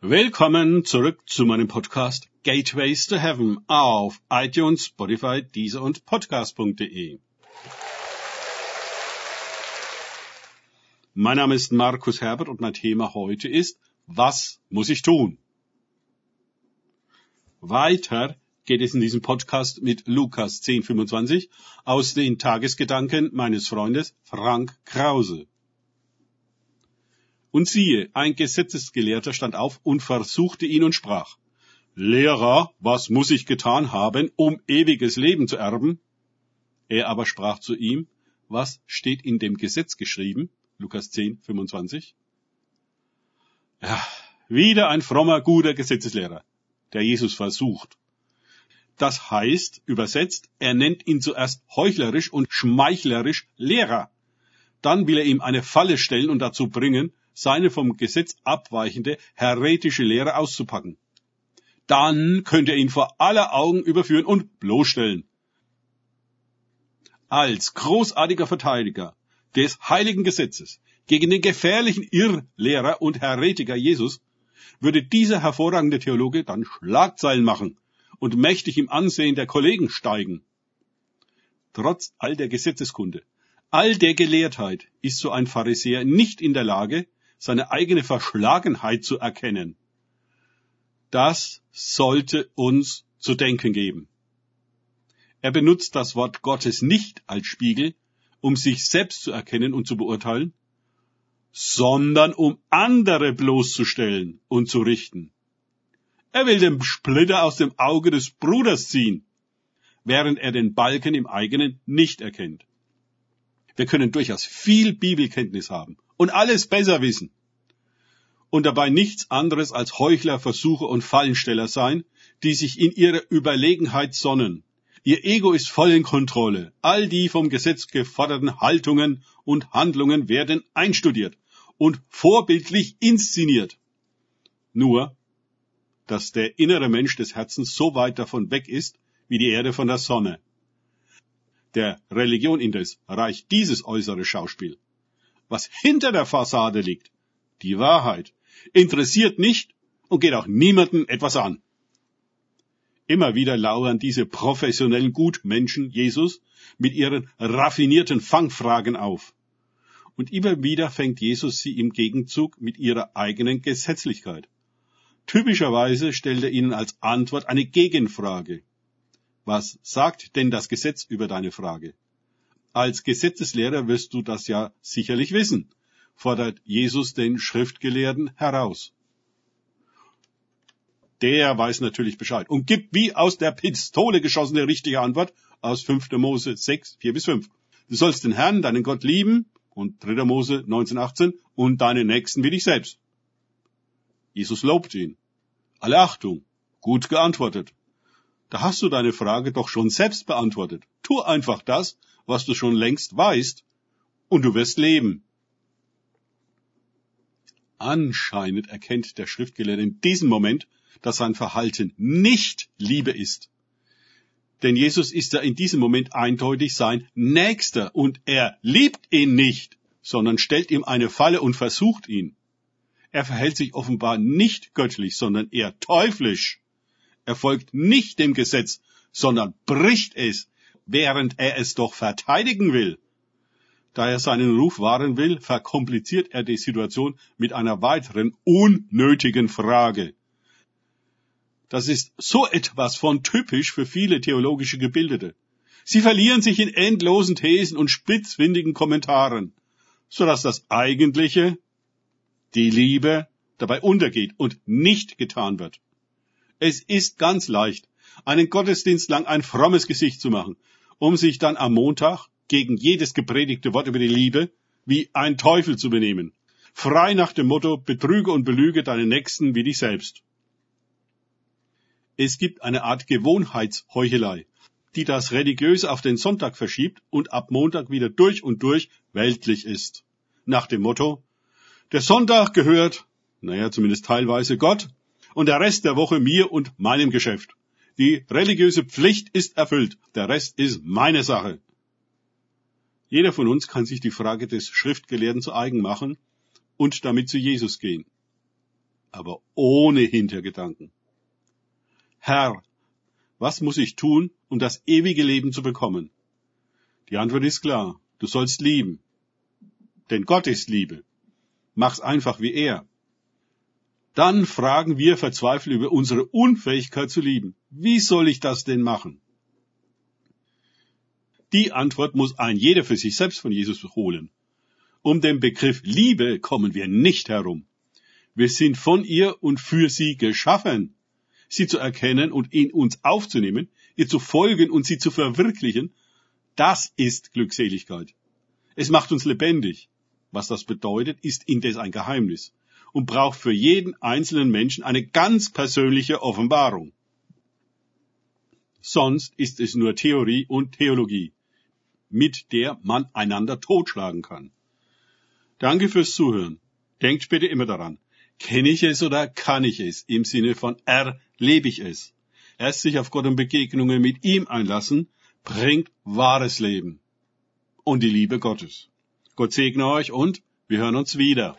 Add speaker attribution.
Speaker 1: Willkommen zurück zu meinem Podcast Gateways to Heaven auf iTunes, Spotify, Deezer und Podcast.de. Mein Name ist Markus Herbert und mein Thema heute ist, was muss ich tun? Weiter geht es in diesem Podcast mit Lukas 10,25 aus den Tagesgedanken meines Freundes Frank Krause. Und siehe, ein Gesetzesgelehrter stand auf und versuchte ihn und sprach, Lehrer, was muss ich getan haben, um ewiges Leben zu erben? Er aber sprach zu ihm, was steht in dem Gesetz geschrieben? Lukas 10, 25. Ja, wieder ein frommer, guter Gesetzeslehrer, der Jesus versucht. Das heißt, übersetzt, er nennt ihn zuerst heuchlerisch und schmeichlerisch Lehrer. Dann will er ihm eine Falle stellen und dazu bringen, seine vom Gesetz abweichende heretische Lehre auszupacken. Dann könnte er ihn vor aller Augen überführen und bloßstellen. Als großartiger Verteidiger des heiligen Gesetzes gegen den gefährlichen Irrlehrer und Heretiker Jesus würde dieser hervorragende Theologe dann Schlagzeilen machen und mächtig im Ansehen der Kollegen steigen. Trotz all der Gesetzeskunde, all der Gelehrtheit ist so ein Pharisäer nicht in der Lage, seine eigene Verschlagenheit zu erkennen. Das sollte uns zu denken geben. Er benutzt das Wort Gottes nicht als Spiegel, um sich selbst zu erkennen und zu beurteilen, sondern um andere bloßzustellen und zu richten. Er will den Splitter aus dem Auge des Bruders ziehen, während er den Balken im eigenen nicht erkennt. Wir können durchaus viel Bibelkenntnis haben und alles besser wissen und dabei nichts anderes als Heuchler, Versucher und Fallensteller sein, die sich in ihrer Überlegenheit sonnen. Ihr Ego ist voll in Kontrolle. All die vom Gesetz geforderten Haltungen und Handlungen werden einstudiert und vorbildlich inszeniert. Nur, dass der innere Mensch des Herzens so weit davon weg ist, wie die Erde von der Sonne. Der Religion indes reicht dieses äußere Schauspiel. Was hinter der Fassade liegt, die Wahrheit, interessiert nicht und geht auch niemanden etwas an. Immer wieder lauern diese professionellen Gutmenschen Jesus mit ihren raffinierten Fangfragen auf. Und immer wieder fängt Jesus sie im Gegenzug mit ihrer eigenen Gesetzlichkeit. Typischerweise stellt er ihnen als Antwort eine Gegenfrage. Was sagt denn das Gesetz über deine Frage? Als Gesetzeslehrer wirst du das ja sicherlich wissen fordert Jesus den Schriftgelehrten heraus. Der weiß natürlich Bescheid und gibt wie aus der Pistole geschossene richtige Antwort aus 5. Mose 6, 4 bis 5. Du sollst den Herrn, deinen Gott lieben und 3. Mose 19, 18 und deinen Nächsten wie dich selbst. Jesus lobt ihn. Alle Achtung. Gut geantwortet. Da hast du deine Frage doch schon selbst beantwortet. Tu einfach das, was du schon längst weißt, und du wirst leben. Anscheinend erkennt der Schriftgelehrte in diesem Moment, dass sein Verhalten nicht Liebe ist. Denn Jesus ist ja in diesem Moment eindeutig sein Nächster und er liebt ihn nicht, sondern stellt ihm eine Falle und versucht ihn. Er verhält sich offenbar nicht göttlich, sondern eher teuflisch. Er folgt nicht dem Gesetz, sondern bricht es, während er es doch verteidigen will. Da er seinen Ruf wahren will, verkompliziert er die Situation mit einer weiteren unnötigen Frage. Das ist so etwas von typisch für viele theologische Gebildete. Sie verlieren sich in endlosen Thesen und spitzfindigen Kommentaren, so dass das Eigentliche, die Liebe, dabei untergeht und nicht getan wird. Es ist ganz leicht, einen Gottesdienst lang ein frommes Gesicht zu machen, um sich dann am Montag gegen jedes gepredigte Wort über die Liebe wie ein Teufel zu benehmen. Frei nach dem Motto, betrüge und belüge deinen Nächsten wie dich selbst. Es gibt eine Art Gewohnheitsheuchelei, die das Religiöse auf den Sonntag verschiebt und ab Montag wieder durch und durch weltlich ist. Nach dem Motto, der Sonntag gehört, naja, zumindest teilweise Gott und der Rest der Woche mir und meinem Geschäft. Die religiöse Pflicht ist erfüllt, der Rest ist meine Sache. Jeder von uns kann sich die Frage des Schriftgelehrten zu eigen machen und damit zu Jesus gehen. aber ohne Hintergedanken. Herr, was muss ich tun, um das ewige Leben zu bekommen? Die Antwort ist klar. Du sollst lieben. Denn Gott ist Liebe. Mach's einfach wie er. Dann fragen wir verzweifelt über unsere Unfähigkeit zu lieben. Wie soll ich das denn machen? Die Antwort muss ein jeder für sich selbst von Jesus holen. Um den Begriff Liebe kommen wir nicht herum. Wir sind von ihr und für sie geschaffen. Sie zu erkennen und in uns aufzunehmen, ihr zu folgen und sie zu verwirklichen, das ist Glückseligkeit. Es macht uns lebendig. Was das bedeutet, ist indes ein Geheimnis und braucht für jeden einzelnen Menschen eine ganz persönliche Offenbarung. Sonst ist es nur Theorie und Theologie, mit der man einander totschlagen kann. Danke fürs Zuhören. Denkt bitte immer daran. Kenne ich es oder kann ich es? Im Sinne von erlebe ich es. Erst sich auf Gott und Begegnungen mit ihm einlassen, bringt wahres Leben und die Liebe Gottes. Gott segne euch und wir hören uns wieder.